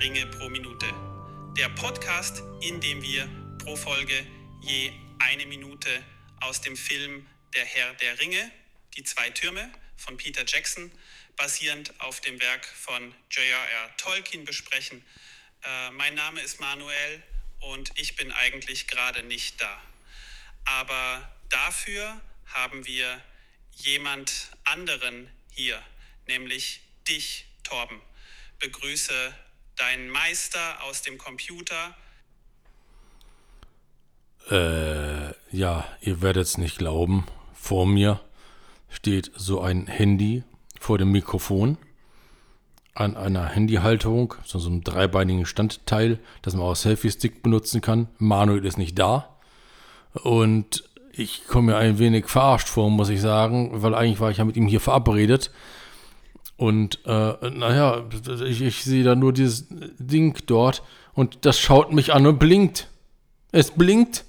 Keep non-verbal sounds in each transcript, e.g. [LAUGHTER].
Ringe pro Minute. Der Podcast, in dem wir pro Folge je eine Minute aus dem Film Der Herr der Ringe, die zwei Türme von Peter Jackson, basierend auf dem Werk von J.R.R. Tolkien besprechen. Äh, mein Name ist Manuel und ich bin eigentlich gerade nicht da. Aber dafür haben wir jemand anderen hier, nämlich dich, Torben. Begrüße deinen Meister aus dem Computer. Äh, ja, ihr werdet es nicht glauben. Vor mir steht so ein Handy vor dem Mikrofon an einer Handyhalterung, so, einem dreibeinigen Standteil, das man auch Selfie-Stick benutzen kann. Manuel ist nicht da. Und ich komme mir ein wenig verarscht vor, muss ich sagen, weil eigentlich war ich ja mit ihm hier verabredet. Und äh, naja, ich, ich sehe da nur dieses Ding dort und das schaut mich an und blinkt. Es blinkt.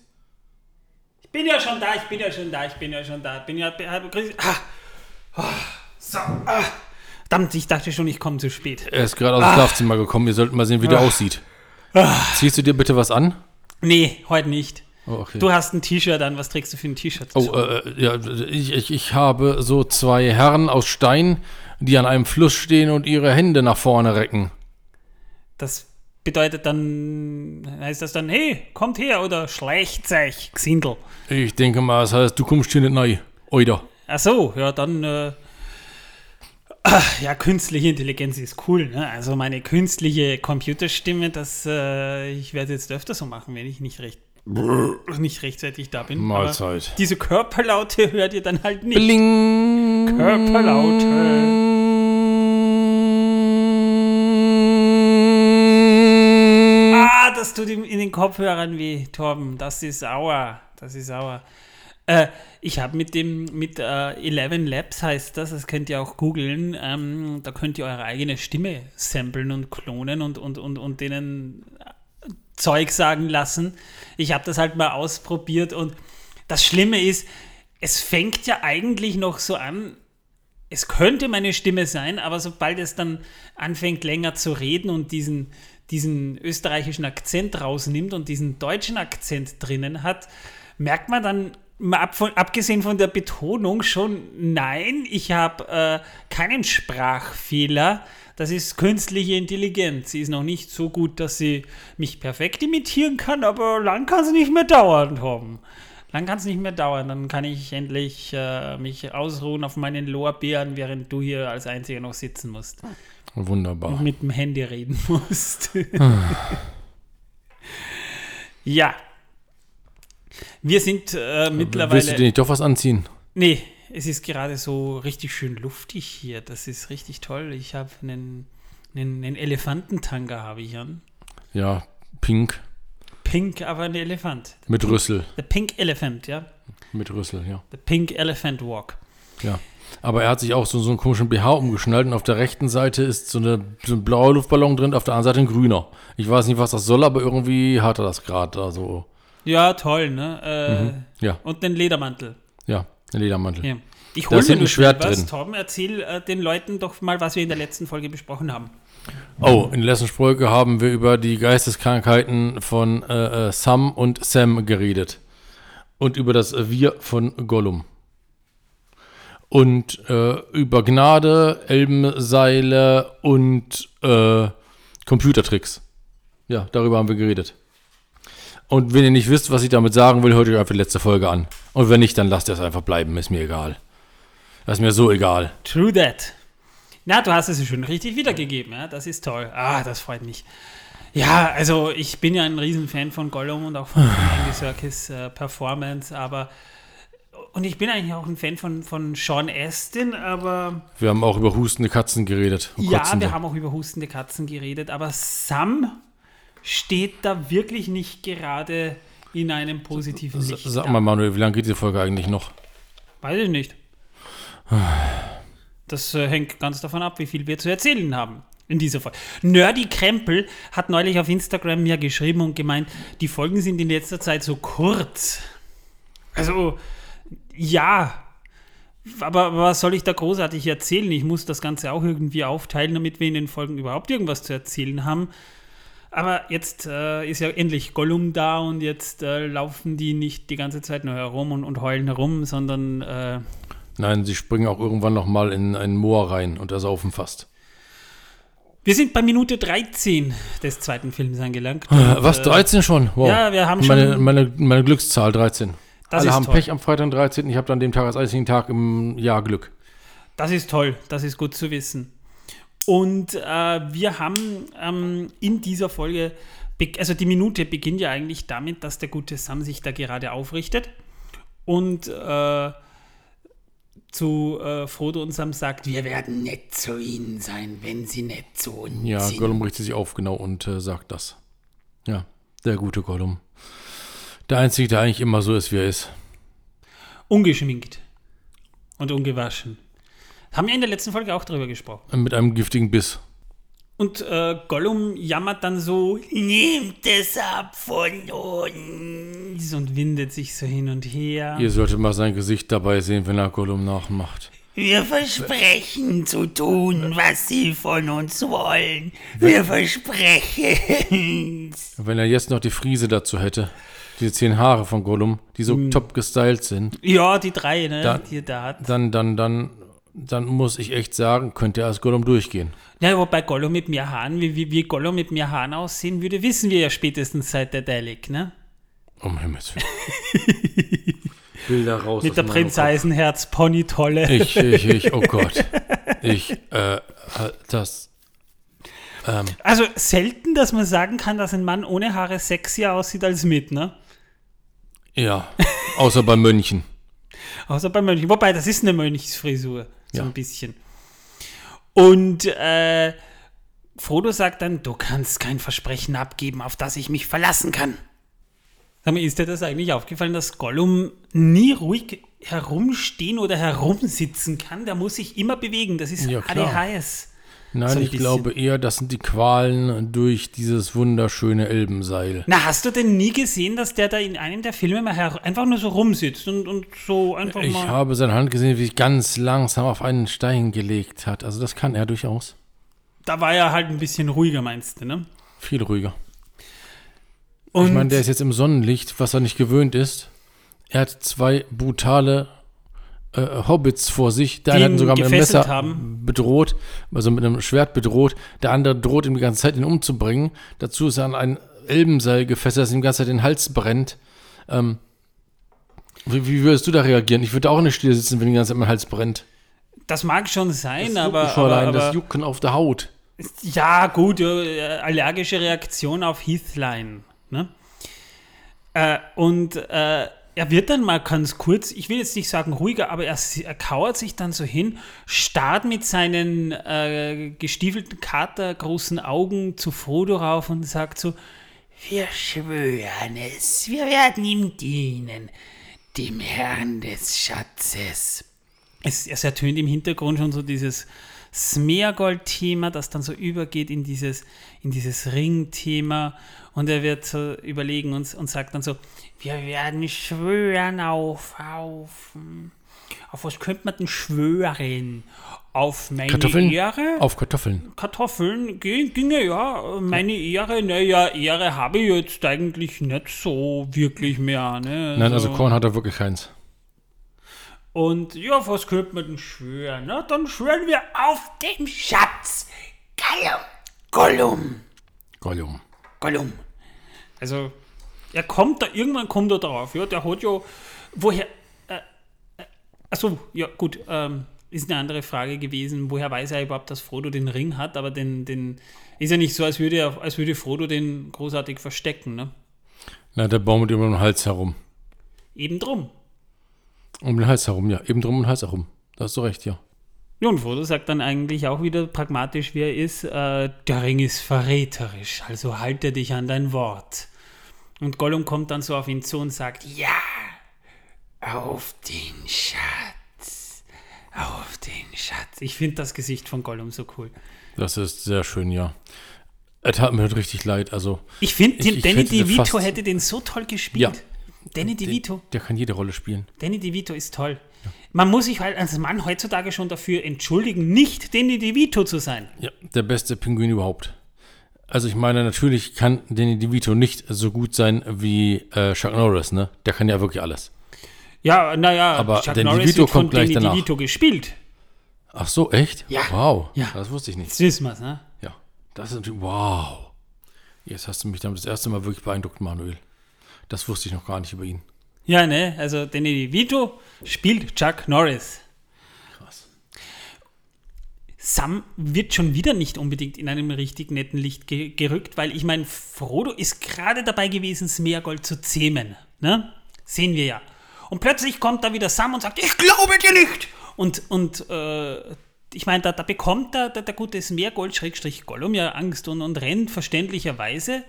Ich bin ja schon da, ich bin ja schon da, ich bin ja schon da. Bin ja. Ah, ah, so, ah. Verdammt, ich dachte schon, ich komme zu spät. Er ist gerade aus dem Ah. Schlafzimmer gekommen. Wir sollten mal sehen, wie der Ah. aussieht. Ziehst du dir bitte was an? Nee, heute nicht. Oh, okay. Du hast ein T-Shirt an. Was trägst du für ein T-Shirt? Oh, äh, ja, ich, ich, ich habe so zwei Herren aus Stein, die an einem Fluss stehen und ihre Hände nach vorne recken. Das bedeutet dann, heißt das dann, hey, kommt her oder schleicht euch, Gsindel. Ich denke mal, das heißt, du kommst hier nicht rein. Oida. Ach so, ja, dann, äh, ja, künstliche Intelligenz ist cool, ne? Also meine künstliche Computerstimme, das, äh, ich werde jetzt öfter so machen, wenn ich nicht recht, nicht rechtzeitig da bin. Mahlzeit. diese Körperlaute hört ihr dann halt nicht. Bling. Körperlaute. Ah, das tut ihm in den Kopfhörern weh, Torben. Das ist sauer. Das ist sauer. Äh, ich habe mit dem, mit äh, 11 Labs heißt das, das könnt ihr auch googeln, ähm, da könnt ihr eure eigene Stimme samplen und klonen und, und, und, und denen Zeug sagen lassen. Ich habe das halt mal ausprobiert und das Schlimme ist, es fängt ja eigentlich noch so an, es könnte meine Stimme sein, aber sobald es dann anfängt länger zu reden und diesen, diesen österreichischen Akzent rausnimmt und diesen deutschen Akzent drinnen hat, merkt man dann, mal ab von, abgesehen von der Betonung schon, nein, ich habe äh, keinen Sprachfehler. Das ist künstliche Intelligenz. Sie ist noch nicht so gut, dass sie mich perfekt imitieren kann, aber lang kann es nicht mehr dauern, Tom. Lang kann es nicht mehr dauern. Dann kann ich endlich äh, mich ausruhen auf meinen Lorbeeren, während du hier als Einziger noch sitzen musst Wunderbar. und mit dem Handy reden [LAUGHS] musst. ja. Wir sind äh, mittlerweile. Willst du dir nicht doch was anziehen? Nee, es ist gerade so richtig schön luftig hier. Das ist richtig toll. Ich habe einen, einen, einen Elefantentanga habe ich an. Ja, pink. Pink, aber ein Elefant. Mit Rüssel. The Pink Elephant, ja. Mit Rüssel, ja. The Pink Elephant Walk. Ja. Aber er hat sich auch so, so einen komischen BH umgeschnallt und auf der rechten Seite ist so, eine, so ein blauer Luftballon drin, auf der anderen Seite ein grüner. Ich weiß nicht, was das soll, aber irgendwie hat er das gerade. Also, Ja, toll, ne? Äh, ja, Und den Ledermantel. ja, Ledermantel. Ja. Ich hole mir ein Schwert was. drin. Torben, erzähl äh, den Leuten doch mal, was wir in der letzten Folge besprochen haben. Oh, in der letzten Folge haben wir über die Geisteskrankheiten von äh, äh, Sam und Sam geredet. Und über das Wir von Gollum. Und äh, über Gnade, Elbenseile und äh, Computertricks. Ja, darüber haben wir geredet. Und wenn ihr nicht wisst, was ich damit sagen will, hört euch einfach die letzte Folge an. Und wenn nicht, dann lasst ihr es einfach bleiben, ist mir egal. Das ist mir so egal. True that. Na, du hast es schon richtig wiedergegeben, ja? Das ist toll. Ah, das freut mich. Ja, also ich bin ja ein Riesenfan von Gollum und auch von [SIGHS] Andy Serkis äh, Performance, aber und ich bin eigentlich auch ein Fan von, von Sean Astin, aber Wir haben auch über hustende Katzen geredet. ja, kotzende. wir haben auch über hustende Katzen geredet, aber Sam steht da wirklich nicht gerade in einem positiven Licht. Sag mal, Manuel, wie lange geht die Folge eigentlich noch? Weiß ich nicht. Das äh, hängt ganz davon ab, wie viel wir zu erzählen haben in dieser Folge. Nerdy Krempel hat neulich auf Instagram mir geschrieben und gemeint, die Folgen sind in letzter Zeit so kurz. Also, ja, aber was soll ich da großartig erzählen? Ich muss das Ganze auch irgendwie aufteilen, damit wir in den Folgen überhaupt irgendwas zu erzählen haben. Aber jetzt äh, ist ja endlich Gollum da und jetzt äh, laufen die nicht die ganze Zeit nur herum und, und heulen herum, sondern äh, Nein, sie springen auch irgendwann noch mal in ein Moor rein und ersaufen fast. wir sind bei Minute 13 des zweiten Films angelangt. Was, Und, äh, 13 schon? Wow. Ja, wir haben meine, schon- Meine, meine Glückszahl 13. Das Alle haben toll. Pech am Freitag, den 13. Ich habe dann dem Tag als einzigen Tag im Jahr Glück. Das ist toll, das ist gut zu wissen. Und äh, wir haben ähm, in dieser Folge, also die Minute beginnt ja eigentlich damit, dass der gute Sam sich da gerade aufrichtet und äh, zu äh, Frodo und Sam sagt, wir werden nett zu ihnen sein, wenn sie nett zu uns Ja, sind. Gollum richtet sich auf, genau, und äh, sagt das. Ja, der gute Gollum. Der Einzige, der eigentlich immer so ist, wie er ist. Ungeschminkt und ungewaschen. Haben wir in der letzten Folge auch drüber gesprochen. Mit einem giftigen Biss. Und äh, Gollum jammert dann so, nehmt es ab von uns und windet sich so hin und her. Ihr solltet mal sein Gesicht dabei sehen, wenn er Gollum nachmacht. Wir versprechen zu tun, was sie von uns wollen. Wir versprechen. Wenn er jetzt noch die Friese dazu hätte, diese zehn Haare von Gollum, die so top gestylt sind, Ja, die drei, ne, Da- die er da hat. dann, dann, dann, dann muss ich echt sagen, könnte er als Gollum durchgehen. Ja, wobei Gollum mit mehr Haaren, wie, wie, wie Gollum mit mehr Haaren aussehen würde, wissen wir ja spätestens seit der Dalek, ne? Um Himmels Willen. [LAUGHS] Bilder raus. Mit der Prinz Kopf. Eisenherz Ponytolle. Ich, ich, ich, oh [LAUGHS] Gott. Ich, äh, das. Ähm, Also selten, dass man sagen kann, dass ein Mann ohne Haare sexier aussieht als mit, ne? ja, außer bei Mönchen. Außer bei Mönchen. Wobei, das ist eine Mönchsfrisur. So Ja. ein bisschen. Und äh, Frodo sagt dann, du kannst kein Versprechen abgeben, auf das ich mich verlassen kann. Sag mal, ist dir das eigentlich aufgefallen, dass Gollum nie ruhig herumstehen oder herumsitzen kann? Der muss sich immer bewegen. Das ist Ja. ADHS. Nein, ich glaube eher, das sind die Qualen durch dieses wunderschöne Elbenseil. Na, hast du denn nie gesehen, dass der da in einem der Filme mal einfach nur so rumsitzt und, und so einfach Ich mal... habe seine Hand gesehen, wie sich ganz langsam auf einen Stein gelegt hat. Also das kann er durchaus. Da war er halt ein bisschen ruhiger, meinst du, ne? Viel ruhiger. Und Ich meine, der ist jetzt im Sonnenlicht, was er nicht gewöhnt ist. Er hat zwei brutale äh, Hobbits vor sich. Der eine hat ihn sogar mit einem Messer haben. bedroht, also mit einem Schwert bedroht. Der andere droht ihm die ganze Zeit, ihn umzubringen. Dazu ist er an ein Elbenseil gefesselt, das ihm die ganze Zeit den Hals brennt. Ähm, wie, wie würdest du da reagieren? Ich würde auch nicht still sitzen, wenn die ganze Zeit mein Hals brennt. das mag schon sein, Das aber, schon aber, allein, aber das Jucken auf der Haut. ja gut, äh, allergische Reaktion auf Heathline. Ne? Äh, und äh, er wird dann mal ganz kurz, ich will jetzt nicht sagen ruhiger, aber er, er kauert sich dann so hin, starrt mit seinen äh, gestiefelten katergroßen Augen zu Frodo rauf und sagt so, Wir schwören es. Wir werden ihm dienen. Dem Herrn des Schatzes. es, es ertönt im Hintergrund schon so dieses Smeargold-Thema, das dann so übergeht in dieses, in dieses Ring-Thema. Und er wird so überlegen und, und sagt dann so, wir werden schwören auf, auf, auf was könnte man denn schwören? Auf meine Kartoffeln? Ehre? Auf Kartoffeln. Kartoffeln ging, ginge, ja. Meine Ehre, naja, Ehre habe ich jetzt eigentlich nicht so wirklich mehr. Ne? Nein, also Korn hat er wirklich keins. Und ja, was könnte man denn schwören? Na, dann schwören wir auf Dem Schatz. Gollum. Gollum. Gollum. Gollum. Also, er kommt da, irgendwann kommt er drauf, ja, der hat ja, woher, äh, äh, achso, ja, gut, ähm, ist eine andere Frage gewesen, woher weiß er überhaupt, dass Frodo den Ring hat, aber den, den, ist ja nicht so, als würde, er, als würde Frodo den großartig verstecken, ne? Na, der baumelt immer um den Hals herum. Eben drum. Um den Hals herum, ja. Eben drum um den Hals herum. Da hast du recht, ja. Ja, und Frodo sagt dann eigentlich auch wieder pragmatisch, wie er ist, äh, der Ring ist verräterisch, also halte dich an dein Wort. Und Gollum kommt dann so auf ihn zu und sagt, Ja. Auf den Schatz. Auf den Schatz. ich finde das Gesicht von Gollum so cool. Das ist sehr schön, ja. Er tat mir halt richtig leid. Also, Ich finde, Danny DeVito hätte den so toll gespielt. Ja. Danny DeVito, der kann jede Rolle spielen. Danny DeVito ist toll. man muss sich halt als Mann heutzutage schon dafür entschuldigen, nicht Danny DeVito zu sein. Ja, der beste Pinguin überhaupt. Also ich meine, natürlich kann Danny DeVito nicht so gut sein wie äh, Chuck Norris, ne? Der kann ja wirklich alles. Ja, naja, Aber Chuck Danny Norris DeVito wird von kommt gleich Danny danach. DeVito gespielt. Ach so, echt? Ja. Wow. Ja. Das wusste ich nicht. Das wissen wir, ne? Ja. Das ist natürlich, wow. Jetzt hast du mich damit das erste Mal wirklich beeindruckt, Manuel. Das wusste ich noch gar nicht über ihn. Ja, ne? Also Danny DeVito spielt Chuck Norris. Krass. Sam wird schon wieder nicht unbedingt in einem richtig netten Licht ge gerückt, weil ich meine, Frodo ist gerade dabei gewesen, Smeargold zu zähmen. Ne? Sehen wir ja. Und plötzlich kommt da wieder Sam und sagt, ich glaube dir nicht. Und, und äh, ich meine, da, da bekommt der, der, der gute Smeargold, Schrägstrich Gollum, ja Angst und, und rennt verständlicherweise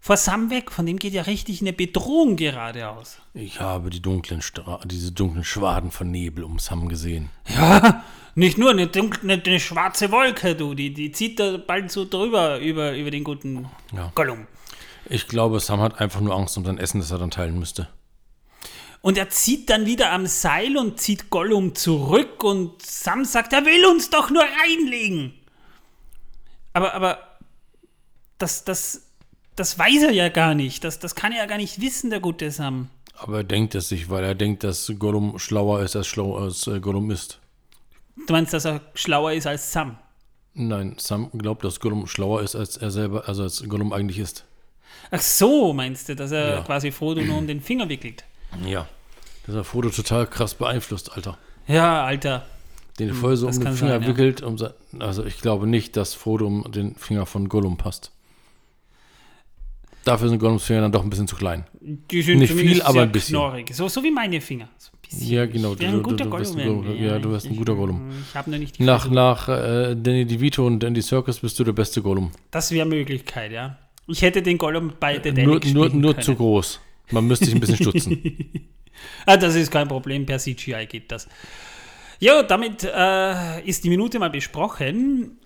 vor Sam weg. Von dem geht ja richtig eine Bedrohung geradeaus. Ich habe die dunklen Stra diese dunklen Schwaden von Nebel um Sam gesehen. Ja, nicht nur eine, dunkle, eine, eine schwarze Wolke, du, die, die zieht da bald so drüber über, über den guten Ja. Gollum. Ich glaube, Sam hat einfach nur Angst um sein Essen, das er dann teilen müsste. Und er zieht dann wieder am Seil und zieht Gollum zurück und Sam sagt, er will uns doch nur reinlegen. Aber, aber, das, das, das weiß er ja gar nicht. Das, das kann er ja gar nicht wissen, der gute Sam. Aber er denkt es sich, weil er denkt, dass Gollum schlauer ist, als, schlau als äh, Gollum ist. Du meinst, dass er schlauer ist als Sam? Nein, Sam glaubt, dass Gollum schlauer ist, als er selber, also als Gollum eigentlich ist. Ach so, meinst du, dass er Ja. quasi Frodo nur um den Finger wickelt? Ja. Das hat Frodo total krass beeinflusst, Alter. Ja, Alter. Den voll so um den Finger sein, ja. wickelt. Um sein, also ich glaube nicht, dass Frodo um den Finger von Gollum passt. Dafür sind Gollums Finger dann doch ein bisschen zu klein. Die sind Nicht viel, aber ein bisschen. Knorrig. So, so wie meine Finger. So ein bisschen. Ja, genau. Wär ein guter bist ein Gollum. Ja, du wirst ein guter Gollum. Ich habe nur nicht die Nach, nach äh, Danny DeVito und Andy Serkis bist du der beste Gollum. Das wäre Möglichkeit, ja. Ich hätte den Gollum bei The Nur, nur, nur können. zu groß. Man müsste sich ein bisschen stutzen. [LAUGHS] Ah, das ist kein Problem, per CGI geht das. Ja, damit äh, ist die Minute mal besprochen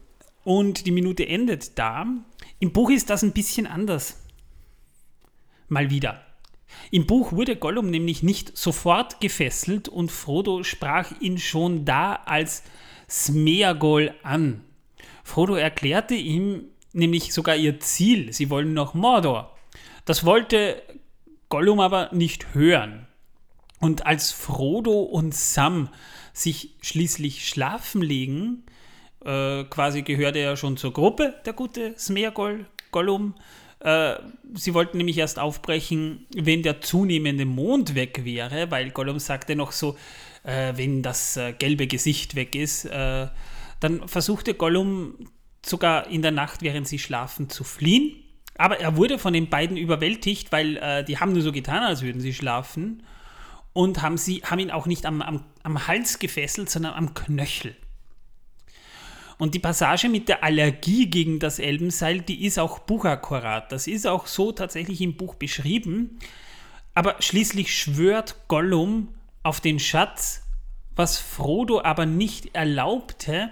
und die Minute endet da. Im Buch ist das ein bisschen anders. Mal wieder. Im Buch wurde Gollum nämlich nicht sofort gefesselt und Frodo sprach ihn schon da als Smeagol an. Frodo erklärte ihm nämlich sogar ihr Ziel. Sie wollen nach Mordor. Das wollte Gollum aber nicht hören. Und als Frodo und Sam sich schließlich schlafen legen, äh, quasi gehört er schon zur Gruppe, der gute Smeagol, Gollum. Äh, sie wollten nämlich erst aufbrechen, wenn der zunehmende Mond weg wäre, weil Gollum sagte noch so, äh, wenn das äh, gelbe Gesicht weg ist, äh, dann versuchte Gollum sogar in der Nacht, während sie schlafen, zu fliehen. Aber er wurde von den beiden überwältigt, weil äh, die haben nur so getan, als würden sie schlafen und haben, sie, haben ihn auch nicht am, am, am Hals gefesselt, sondern am Knöchel. Und die Passage mit der Allergie gegen das Elbenseil, die ist auch buchakkurat. Das ist auch so tatsächlich im Buch beschrieben. Aber schließlich schwört Gollum auf den Schatz, was Frodo aber nicht erlaubte,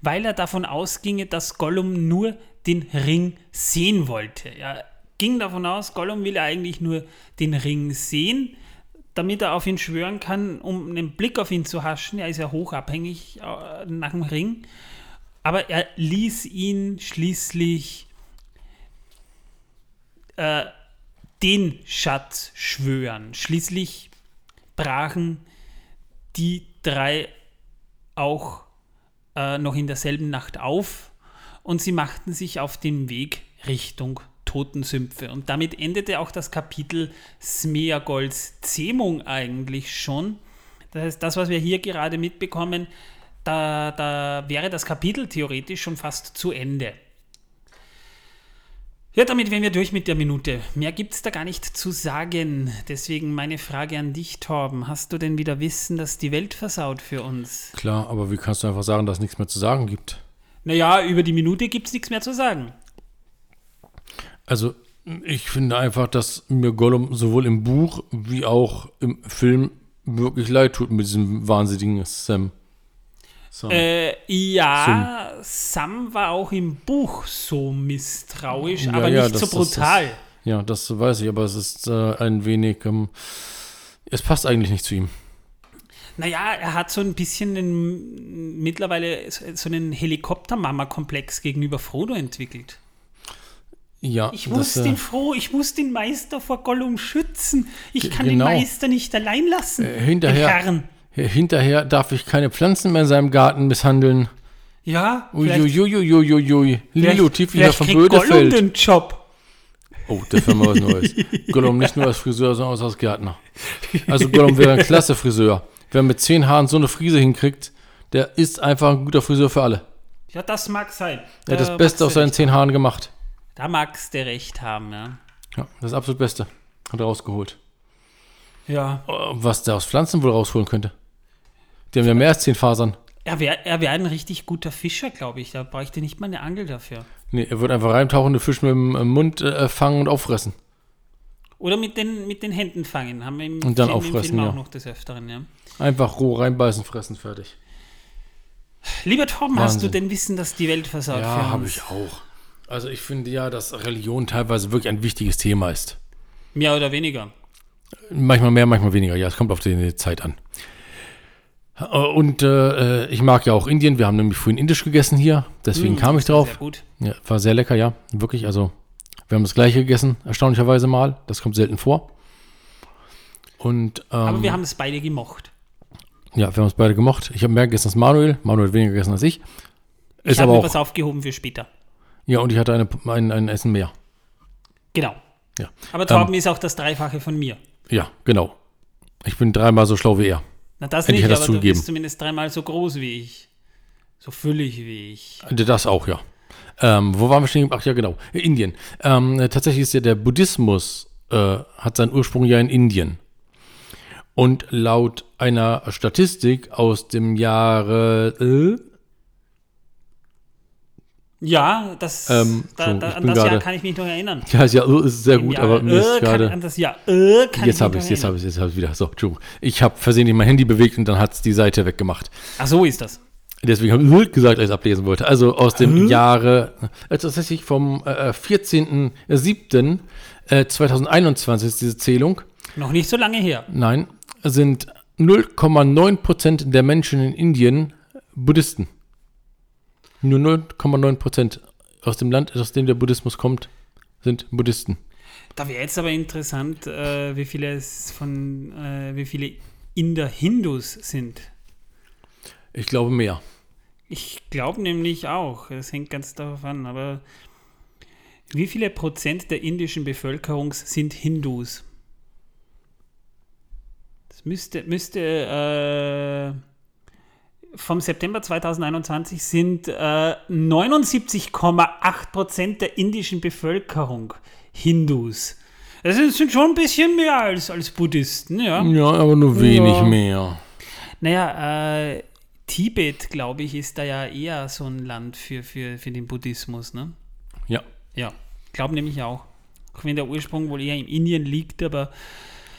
weil er davon ausginge, dass Gollum nur den Ring sehen wollte. Er ging davon aus, Gollum will eigentlich nur den Ring sehen, damit er auf ihn schwören kann, um einen Blick auf ihn zu haschen. Er ist ja hochabhängig äh, nach dem Ring. Aber er ließ ihn schließlich äh, den Schatz schwören. Schließlich brachen die drei auch äh, noch in derselben Nacht auf und sie machten sich auf den Weg Richtung Totensümpfe. Und damit endete auch das Kapitel Smeagols Zähmung eigentlich schon. Das heißt, das, was wir hier gerade mitbekommen, da, da wäre das Kapitel theoretisch schon fast zu Ende. Ja, damit wären wir durch mit der Minute. Mehr gibt es da gar nicht zu sagen. Deswegen meine Frage an dich, Torben. Hast du denn wieder Wissen, dass die Welt versaut für uns? Klar, aber wie kannst du einfach sagen, dass es nichts mehr zu sagen gibt? Naja, über die Minute gibt es nichts mehr zu sagen. Also, ich finde einfach, dass mir Gollum sowohl im Buch wie auch im Film wirklich leid tut mit diesem wahnsinnigen Sam. Sam. Äh, ja, Sam war auch im Buch so misstrauisch, Ja, aber ja, nicht das- so das- das- brutal. ja, das weiß ich, aber es ist äh, ein wenig. Ähm, es passt eigentlich nicht zu ihm. Naja, er hat so ein bisschen den, mittlerweile so einen Helikopter-Mama-Komplex gegenüber Frodo entwickelt. Ja, Ich muss das, äh, den Froh, ich muss den Meister vor Gollum schützen. Ich kann genau. den Meister nicht allein lassen. Äh, hinterher-. Hinterher darf ich keine Pflanzen mehr in seinem Garten misshandeln. Ja, vielleicht, Uiuiuiuiui. Lilo, tief wieder vom Bödefeld. den Job. Oh, das wäre mal was Neues. [LAUGHS] Gollum nicht nur als Friseur, sondern auch als Gärtner. Also Gollum wäre ein klasse Friseur. Wer mit zehn Haaren so eine Frise hinkriegt, der ist einfach ein guter Friseur für alle. Ja, das mag sein. Er hat Da das Beste aus seinen zehn Haaren gemacht. Da magst du recht haben, ja. Ja, das absolut Beste. Hat er rausgeholt. Ja. Äh, Was der aus Pflanzen wohl rausholen könnte. Die haben ja mehr als zehn Fasern. Er wäre er wär ein richtig guter Fischer, glaube ich. Da bräuchte nicht mal eine Angel dafür. Nee, er wird einfach reintauchen, den Fisch mit dem äh, Mund äh, fangen und auffressen. Oder mit den, mit den Händen fangen. Haben wir im Und dann Film, auffressen, Film ja. auch noch des Öfteren, ja. Einfach roh reinbeißen, fressen, fertig. Lieber Tom, hast du Wahnsinn. denn Wissen, dass die Welt versaut Ja, habe ich auch. Also ich finde ja, dass Religion teilweise wirklich ein wichtiges Thema ist. Mehr oder weniger. Manchmal mehr, manchmal weniger. Ja, es kommt auf die Zeit an. Äh, Und äh, ich mag ja auch Indien. Wir haben nämlich vorhin indisch gegessen hier. Deswegen Mm, kam ich Sehr drauf. gut. Ja, war sehr lecker, ja. Wirklich, also wir haben das gleiche gegessen, erstaunlicherweise mal. Das kommt selten vor. Und ähm, Aber wir haben es beide gemocht. ja, wir haben es beide gemocht. Ich habe mehr gegessen als Manuel. Manuel hat weniger gegessen als ich. Ich Ist habe aber mir auch. was aufgehoben für später. Ja, und ich hatte eine, ein, ein Essen mehr. Genau. Ja. Aber Torben ist auch das Dreifache von mir. Ja, genau. Ich bin dreimal so schlau wie er. Na, das ich nicht, das aber du zugegeben. bist zumindest dreimal so groß wie ich. So füllig wie ich. Das auch, ja. Ähm, wo waren wir stehen? Ach ja, genau. Indien. Ähm, äh, tatsächlich ist ja der Buddhismus, äh, hat seinen Ursprung ja in Indien. Und laut einer Statistik aus dem Jahre, äh, Ja, das, Ähm, da, da, an das Jahr gerade- kann ich mich noch erinnern. ja, ist ja äh, ist sehr gut, Jahr, aber mir äh, ist gerade, an das Jahr, äh, kann jetzt habe ich es, jetzt habe ich es, jetzt habe ich wieder. So, Entschuldigung. Ich habe versehentlich mein Handy bewegt und dann hat es die Seite weggemacht. Ach so ist das. Deswegen habe ich gesagt, als ich es ablesen wollte. Also aus dem Jahre, äh, tatsächlich vom äh, 14.07. Äh, 2021 ist diese Zählung. Noch nicht so lange her. Nein, sind 0,9% der Menschen in Indien Buddhisten. Nur 0,9% aus dem Land, aus dem der Buddhismus kommt, sind Buddhisten. Da wäre jetzt aber interessant, äh, wie viele es von, äh, wie viele Inder Hindus sind. Ich glaube mehr. Ich glaube nämlich auch. Das hängt ganz darauf an. Aber wie viele Prozent der indischen Bevölkerung sind Hindus? Das müsste, müsste äh, vom September 2021 sind äh, 79,8 Prozent der indischen Bevölkerung Hindus. Das sind, sind schon ein bisschen mehr als, als Buddhisten, ja. Ja, aber nur wenig Ja. mehr. Naja, äh, Tibet, glaube ich, ist da ja eher so ein Land für, für, für den Buddhismus, ne? Ja. Ja, glaube nämlich auch. Auch wenn der Ursprung wohl eher in Indien liegt, aber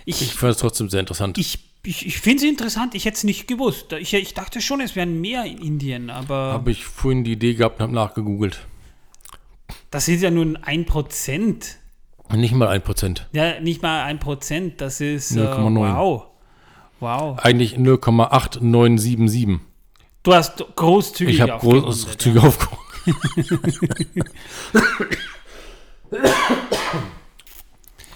Ich ich, fand es trotzdem sehr interessant. ich, ich, ich finde es interessant. Ich hätte es nicht gewusst. Ich, ich dachte schon, es wären mehr in Indien, aber Habe ich vorhin die Idee gehabt und habe nachgegoogelt. das ist ja nun ein Prozent. Nicht mal ein Prozent. Ja, nicht mal ein Prozent. Das ist äh, 0,9. wow. Wow. Eigentlich 0,8977. Du hast großzügig Ich habe aufgerundet, großzügig aufgehoben. [LAUGHS] [LAUGHS] [LAUGHS]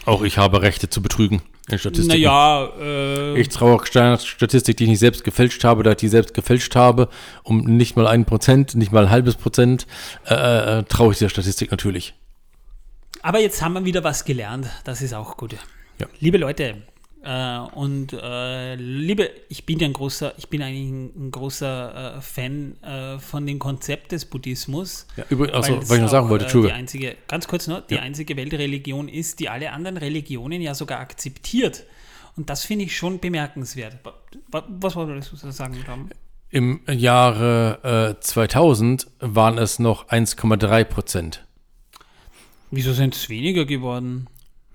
Auch ich habe Rechte zu betrügen in Statistiken. Naja, äh, Ich traue auch Steiner Statistik, die ich nicht selbst gefälscht habe, da ich die selbst gefälscht habe, um nicht mal ein Prozent, nicht mal ein halbes Prozent, äh, äh, traue ich der Statistik natürlich. Aber jetzt haben wir wieder was gelernt. Das ist auch gut. Ja. Liebe Leute, äh, und äh, liebe, ich bin ja ein großer, ich bin eigentlich ein, ein großer äh, Fan äh, von dem Konzept des Buddhismus. Ja, übrigens, achso, weil ich noch sagen wollte, äh, die Entschuldigung. einzige, ganz kurz noch, die Ja. einzige Weltreligion ist, die alle anderen Religionen ja sogar akzeptiert. Und das finde ich schon bemerkenswert. Wa- wa- Was wolltest du sagen, Tom? Im Jahre äh, 2000 waren es noch 1,3 Prozent. Wieso sind es weniger geworden?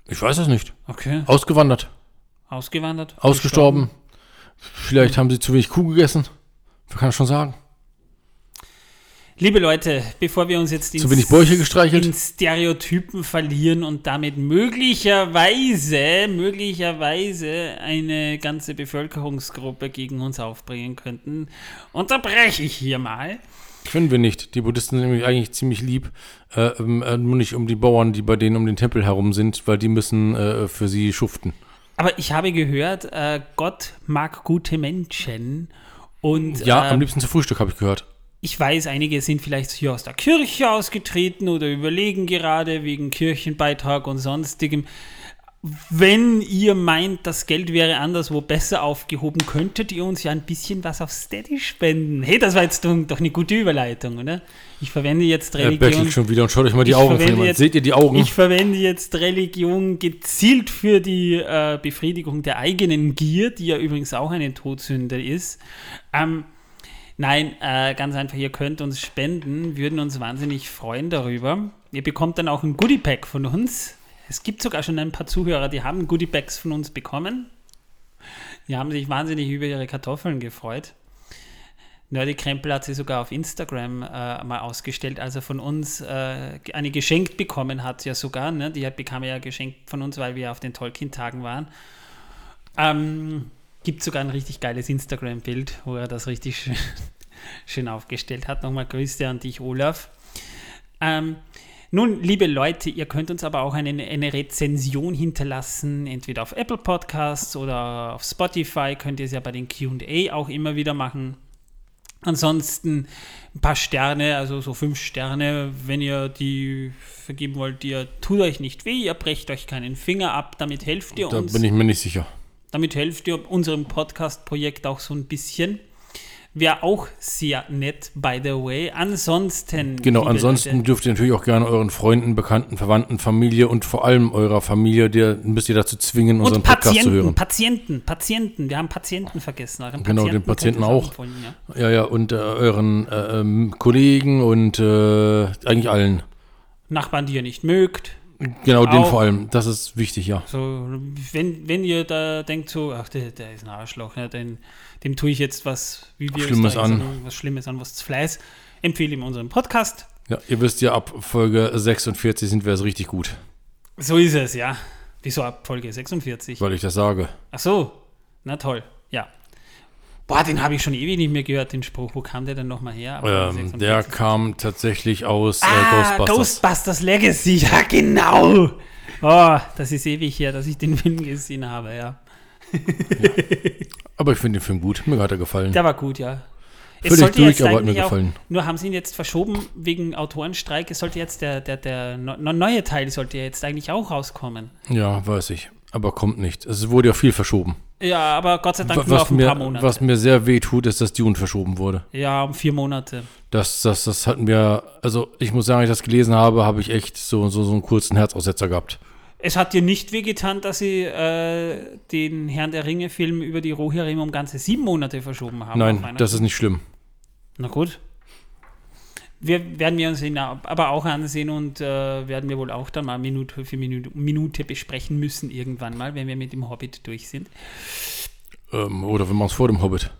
Ich weiß es nicht. Okay. Ausgewandert, Ausgewandert? ausgestorben. Vielleicht haben sie zu wenig Kuh gegessen. Man kann es schon sagen. Liebe Leute, bevor wir uns jetzt Zu wenig Bäuche gestreichelt? in Stereotypen verlieren und damit möglicherweise, möglicherweise eine ganze Bevölkerungsgruppe gegen uns aufbringen könnten, unterbreche ich hier mal. Können wir nicht. Die Buddhisten sind nämlich eigentlich ziemlich lieb. Äh, ähm, äh, nur nicht um die Bauern, die bei denen um den Tempel herum sind, weil die müssen äh, für sie schuften. Aber ich habe gehört, äh, Gott mag gute Menschen und Ja, äh, am liebsten zu Frühstück, habe ich gehört. ich weiß, einige sind vielleicht hier aus der Kirche ausgetreten oder überlegen gerade wegen Kirchenbeitrag und sonstigem. Wenn ihr meint, das Geld wäre anderswo besser aufgehoben, könntet ihr uns ja ein bisschen was auf Steady spenden. Hey, das war jetzt doch eine gute Überleitung, oder? Ich verwende jetzt Religion. bettelt schon wieder und schaut euch mal die Ich Augen jemand. jetzt- Seht ihr die Augen? Ich verwende jetzt Religion gezielt für die äh, Befriedigung der eigenen Gier, die ja übrigens auch eine Todsünde ist. Ähm, nein, äh, ganz einfach, ihr könnt uns spenden, würden uns wahnsinnig freuen darüber. Ihr bekommt dann auch ein Goodie-Pack von uns. Es gibt sogar schon ein paar Zuhörer, die haben Goodie-Packs von uns bekommen. Die haben sich wahnsinnig über ihre Kartoffeln gefreut. Nerdy Krempel hat sie sogar auf Instagram äh, mal ausgestellt, als er von uns äh, eine geschenkt bekommen hat, ja sogar. Ne? Die bekam er ja geschenkt von uns, weil wir auf den Tolkien-Tagen waren. Ähm, gibt sogar ein richtig geiles Instagram-Bild, wo er das richtig schön, [LAUGHS] schön aufgestellt hat. Nochmal Grüße an dich, Olaf. Ähm, nun, liebe Leute, ihr könnt uns aber auch eine, eine Rezension hinterlassen, entweder auf Apple Podcasts oder auf Spotify. Könnt ihr es ja bei den QA auch immer wieder machen. Ansonsten ein paar Sterne, also so fünf Sterne, wenn ihr die vergeben wollt, ihr tut euch nicht weh, ihr brecht euch keinen Finger ab, damit helft ihr Da uns. bin ich mir nicht sicher. Damit helft ihr unserem Podcast-Projekt auch so ein bisschen. Wäre auch sehr nett, by the way. Ansonsten. Genau, ansonsten Leute, dürft ihr natürlich auch gerne euren Freunden, Bekannten, Verwandten, Familie und vor allem eurer Familie, der müsst ihr dazu zwingen, unseren und Podcast zu Patienten, hören. Patienten, Patienten. Wir haben Patienten vergessen. Euren Genau, den könnt Patienten auch. ja. Ja, ja, und äh, euren äh, ähm, Kollegen und äh, eigentlich allen. Nachbarn, die ihr nicht mögt. Genau, den vor allem. Das ist wichtig, ja. So, wenn, wenn ihr da denkt, so, ach, der, der ist ein Arschloch, ja, den, dem tue ich jetzt was, wie wir Schlimmes an. was Schlimmes an, was Fleiß. Empfehle ihm unseren Podcast. Ja, ihr wisst ja, ab Folge 46 sind wir es richtig gut, So ist es, ja. Wieso ab Folge 46? weil ich das sage. Ach so, na toll, ja. Boah, den habe ich schon ewig nicht mehr gehört, den Spruch. Wo kam der denn nochmal her? Ähm, 46? der kam tatsächlich aus äh, ah, Ghostbusters. Ghostbusters Legacy, ja genau. Oh, das ist ewig her, dass ich den Film gesehen habe, ja. Aber ich finde den Film gut. Mir hat er gefallen. Der war gut, ja. Es Völlig sollte durch, jetzt aber hat mir eigentlich auch- gefallen. Nur haben sie ihn jetzt verschoben wegen Autorenstreik. Es sollte jetzt der, der, der ne- neue Teil sollte ja jetzt eigentlich auch rauskommen. Ja, weiß ich. Aber kommt nicht. Es wurde ja viel verschoben. Ja, aber Gott sei Dank nur Was auf ein mir, paar Monate. was mir sehr weh tut, ist, dass Dune verschoben wurde. ja, um vier Monate. Das, das, das hat mir, also ich muss sagen, als ich das gelesen habe, habe ich echt so, so, so einen kurzen Herzaussetzer gehabt. Es hat dir nicht wehgetan, dass sie äh, den Herrn der Ringe-Film über die Rohirrim um ganze sieben Monate verschoben haben. Nein, das ist nicht schlimm. Na gut. Wir werden wir uns ihn aber auch ansehen und äh, werden wir wohl auch dann mal Minute für Minute, Minute besprechen müssen irgendwann mal, wenn wir mit dem Hobbit durch sind. Ähm, oder wenn man es vor dem Hobbit.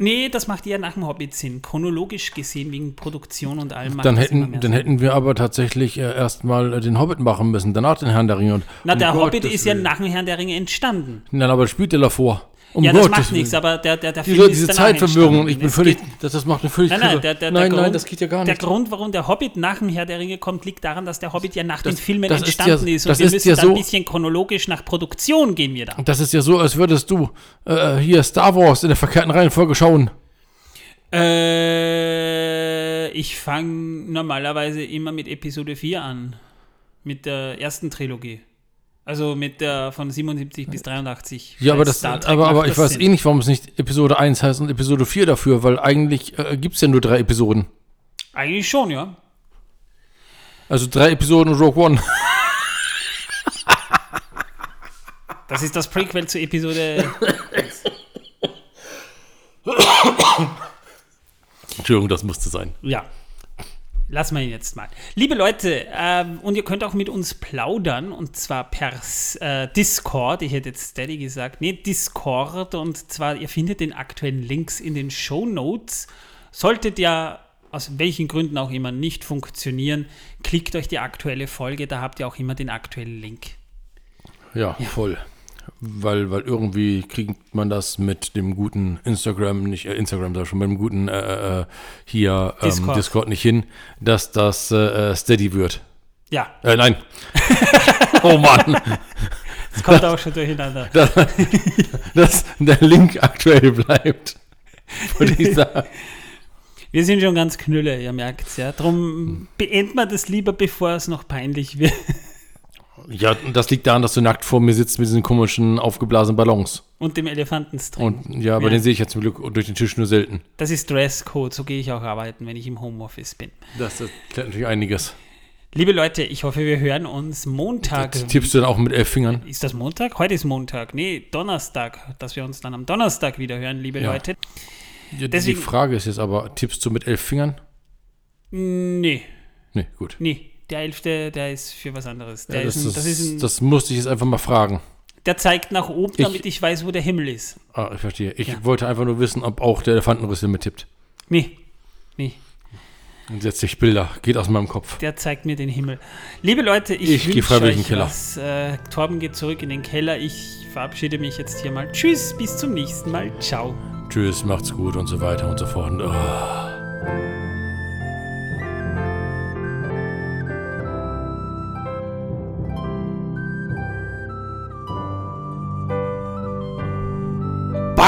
Nee, das macht eher nach dem Hobbit Sinn. Chronologisch gesehen, wegen Produktion und allem. Dann hätten, dann hätten wir aber tatsächlich äh, erstmal äh, den Hobbit machen müssen, danach den Herrn der Ringe. Und, Na, um der Hobbit Gottes ist ja nach dem Herrn der Ringe entstanden. Nein, aber das spielt er davor. Um ja, das Gottes macht nichts, aber der, der, der Film diese danach Zeitverwirrung, entstanden. ich bin völlig, das, das macht mir völlig Nein, nein, der, der, nein, der nein, Grund, das geht ja gar Der nicht. Grund, warum der Hobbit nach dem Herr der Ringe kommt, liegt daran, dass der Hobbit ja nach den Das- Filmen das ist entstanden ja- ist. Und das wir ist müssen ja dann so- ein bisschen chronologisch nach Produktion gehen wir da. Das ist ja so, als würdest du äh, hier Star Wars in der verkehrten Reihenfolge schauen. Äh, ich fange normalerweise immer mit Episode 4 an. Mit der ersten Trilogie. Also mit der von 77 bis 83. Ja, aber, das, aber, aber ich das weiß Sinn. eh nicht, warum es nicht Episode 1 heißt und Episode 4 dafür, weil eigentlich äh, gibt es ja nur drei Episoden. Eigentlich schon, ja. Also drei Episoden und Rogue One. [LAUGHS] Das ist das Prequel zu Episode. Entschuldigung, das musste sein. ja. Lassen wir ihn jetzt mal. Liebe Leute, ähm, und ihr könnt auch mit uns plaudern, und zwar per äh, Discord. Ich hätte jetzt Steady gesagt. Nee, Discord. Und zwar, ihr findet den aktuellen Links in den Show Notes. Solltet ihr aus welchen Gründen auch immer nicht funktionieren, klickt euch die aktuelle Folge, da habt ihr auch immer den aktuellen Link. Ja, voll. Weil, weil irgendwie kriegt man das mit dem guten Instagram, nicht äh, Instagram, sag ich schon, mit dem guten äh, äh, hier ähm, Discord. Discord. nicht hin, dass das äh, äh, steady wird. Ja, Äh, nein. [LAUGHS] oh Mann. es kommt auch schon durcheinander. [LAUGHS] dass, dass der Link aktuell bleibt. Würde ich sagen. Wir sind schon ganz knülle, ihr merkt's ja. Drum beenden wir das lieber, bevor es noch peinlich wird. Ja, das liegt daran, dass du nackt vor mir sitzt mit diesen komischen aufgeblasenen Ballons. Und dem Elefantenstring. Und ja, aber Ja. den sehe ich ja zum Glück durch den Tisch nur selten. Das ist Dresscode, so gehe ich auch arbeiten, wenn ich im Homeoffice bin. Das erklärt natürlich einiges. Liebe Leute, ich hoffe, wir hören uns Montag. Tippst du dann auch mit elf Fingern? Ist das Montag? Heute ist Montag. Nee, Donnerstag. Dass wir uns dann am Donnerstag wieder hören, liebe Ja. Leute. Ja, Deswegen- die Frage ist jetzt aber, tippst du mit elf Fingern? Nee, Nee, gut. nee. Der Elfte, der ist für was anderes. Der, Ja, das, ist ein, das ist ein, das musste ich jetzt einfach mal fragen. der zeigt nach oben, Ich- damit ich weiß, wo der Himmel ist. Ah, ich verstehe. Ich Ja. wollte einfach nur wissen, ob auch der Elefantenrüssel mittippt. Nee, nee. Und setzt sich Bilder, geht aus meinem Kopf. Der zeigt mir den Himmel. Liebe Leute, ich, Ich geh wünsche freiwillig in den Keller. was. Äh, Torben geht zurück in den Keller. Ich verabschiede mich jetzt hier mal. Tschüss, bis zum nächsten Mal. Ciao. Tschüss, macht's gut und so weiter und so fort. Oh.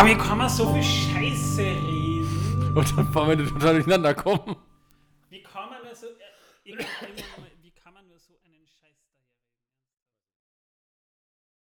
Boah, wie kann man so viel Scheiße reden? Und dann wollen wir total durcheinander kommen. Wie kann man so... Äh,